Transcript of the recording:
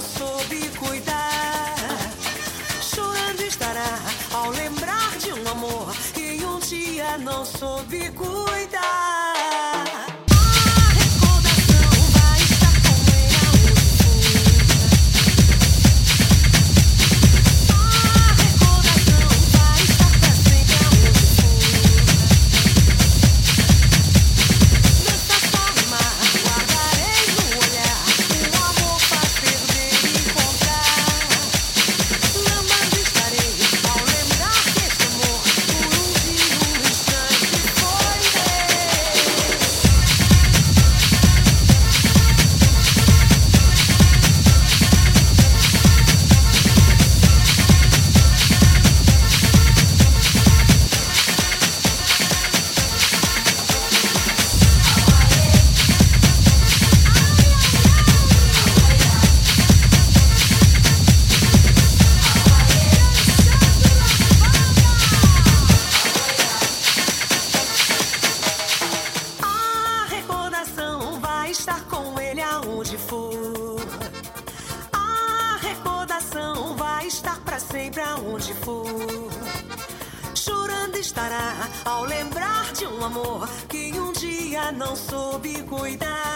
soube cuidar. Chorando estará ao lembrar de um amor que um dia não soube cuidar. Pra aonde for. Chorando estará ao lembrar de um amor que um dia não soube cuidar.